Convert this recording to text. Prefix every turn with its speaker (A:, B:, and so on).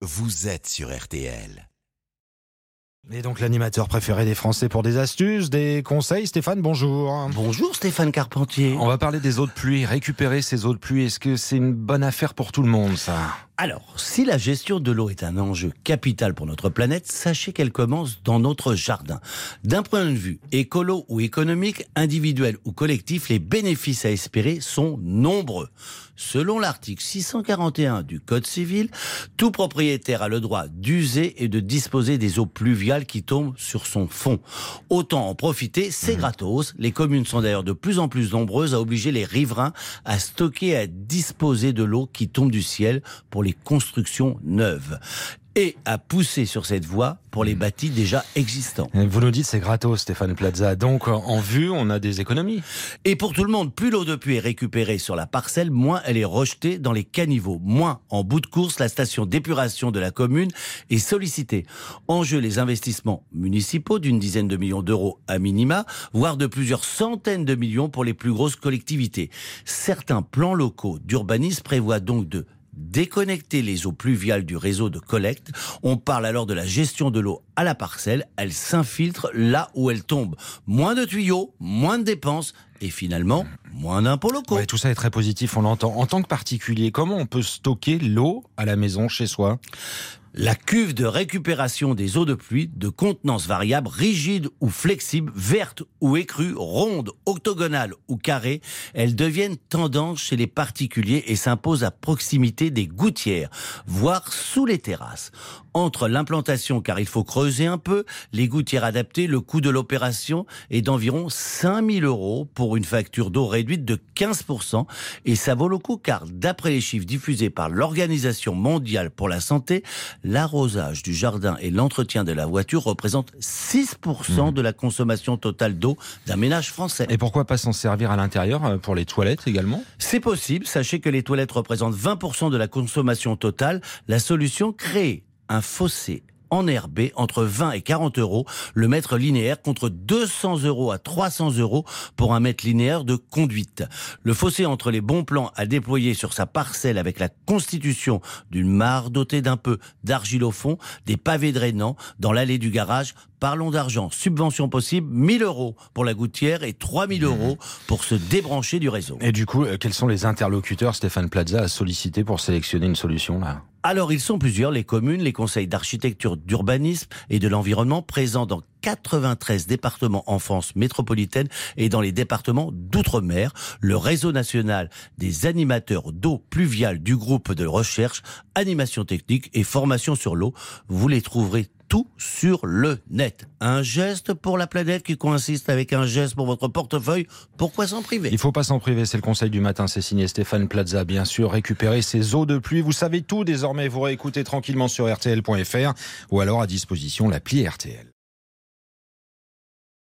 A: vous êtes sur RTL.
B: Et donc l'animateur préféré des Français pour des astuces, des conseils, Stéphane, bonjour.
C: Bonjour Stéphane Carpentier.
B: On va parler des eaux de pluie, récupérer ces eaux de pluie. Est-ce que c'est une bonne affaire pour tout le monde, ça?
C: Alors, si la gestion de l'eau est un enjeu capital pour notre planète, sachez qu'elle commence dans notre jardin. D'un point de vue écolo ou économique, individuel ou collectif, les bénéfices à espérer sont nombreux. Selon l'article 641 du Code civil, tout propriétaire a le droit d'user et de disposer des eaux pluviales qui tombent sur son fond. Autant en profiter, c'est gratos. Les communes sont d'ailleurs de plus en plus nombreuses à obliger les riverains à stocker et à disposer de l'eau qui tombe du ciel pour les constructions neuves et à pousser sur cette voie pour les bâtis déjà existants.
B: Vous nous dites c'est gratos, Stéphane Plaza. Donc en vue, on a des économies.
C: Et pour tout le monde, plus l'eau de pluie est récupérée sur la parcelle, moins elle est rejetée dans les caniveaux. Moins, en bout de course, la station d'épuration de la commune est sollicitée. En jeu, les investissements municipaux d'une dizaine de millions d'euros à minima, voire de plusieurs centaines de millions pour les plus grosses collectivités. Certains plans locaux d'urbanisme prévoient donc de déconnecter les eaux pluviales du réseau de collecte. On parle alors de la gestion de l'eau à la parcelle. Elle s'infiltre là où elle tombe. Moins de tuyaux, moins de dépenses et finalement moins d'impôts locaux.
B: Ouais, tout ça est très positif, on l'entend. En tant que particulier, comment on peut stocker l'eau à la maison, chez soi?
C: La cuve de récupération des eaux de pluie de contenance variable, rigide ou flexible, verte ou écrue, ronde, octogonale ou carrée, elles deviennent tendance chez les particuliers et s'imposent à proximité des gouttières, voire sous les terrasses. Entre l'implantation, car il faut creuser un peu, les gouttières adaptées, le coût de l'opération est d'environ 5000 euros pour une facture d'eau réduite de 15%. Et ça vaut le coup car d'après les chiffres diffusés par l'Organisation mondiale pour la santé, l'arrosage du jardin et l'entretien de la voiture représentent 6% de la consommation totale d'eau d'un ménage français.
B: Et pourquoi pas s'en servir à l'intérieur euh, pour les toilettes également?
C: C'est possible, sachez que les toilettes représentent 20% de la consommation totale. La solution crée un fossé enherbé entre 20 et 40 euros le mètre linéaire contre 200 euros à 300 euros pour un mètre linéaire de conduite. Le fossé entre les bons plans à déployer sur sa parcelle avec la constitution d'une mare dotée d'un peu d'argile au fond, des pavés drainants dans l'allée du garage. Parlons d'argent. Subvention possible, 1000 euros pour la gouttière et 3000 euros pour se débrancher du réseau.
B: Et du coup, euh, quels sont les interlocuteurs Stéphane Plaza a sollicité pour sélectionner une solution là?
C: Alors, ils sont plusieurs, les communes, les conseils d'architecture, d'urbanisme et de l'environnement présents dans 93 départements en France métropolitaine et dans les départements d'outre-mer. Le réseau national des animateurs d'eau pluviale du groupe de recherche, animation technique et formation sur l'eau. Vous les trouverez tout sur le net. Un geste pour la planète qui coïncide avec un geste pour votre portefeuille. Pourquoi s'en priver?
B: Il faut pas s'en priver, c'est le conseil du matin. C'est signé Stéphane Plaza, bien sûr. Récupérer ces eaux de pluie. Vous savez tout désormais. Vous réécoutez tranquillement sur RTL.fr ou alors à disposition l'appli RTL.